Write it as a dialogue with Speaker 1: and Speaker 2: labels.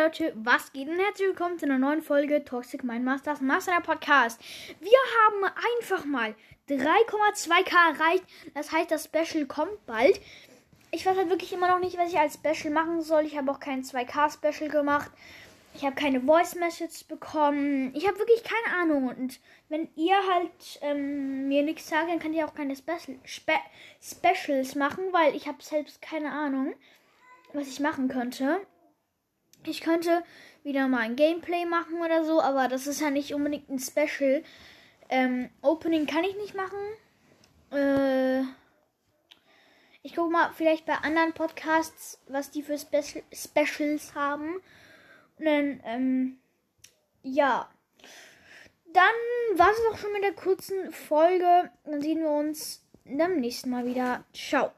Speaker 1: Leute, was geht und herzlich willkommen zu einer neuen Folge Toxic Mind Masters Master Podcast. Wir haben einfach mal 3,2k erreicht. Das heißt, das Special kommt bald. Ich weiß halt wirklich immer noch nicht, was ich als Special machen soll. Ich habe auch kein 2k Special gemacht. Ich habe keine Voice Message bekommen. Ich habe wirklich keine Ahnung. Und wenn ihr halt ähm, mir nichts sagt, dann könnt ihr auch keine Special, Spe Specials machen, weil ich habe selbst keine Ahnung, was ich machen könnte. Ich könnte wieder mal ein Gameplay machen oder so, aber das ist ja nicht unbedingt ein Special. Ähm, Opening kann ich nicht machen. Äh, ich gucke mal vielleicht bei anderen Podcasts, was die für Spe Specials haben. Und dann, ähm, ja. Dann war es auch schon mit der kurzen Folge. Dann sehen wir uns beim nächsten Mal wieder. Ciao.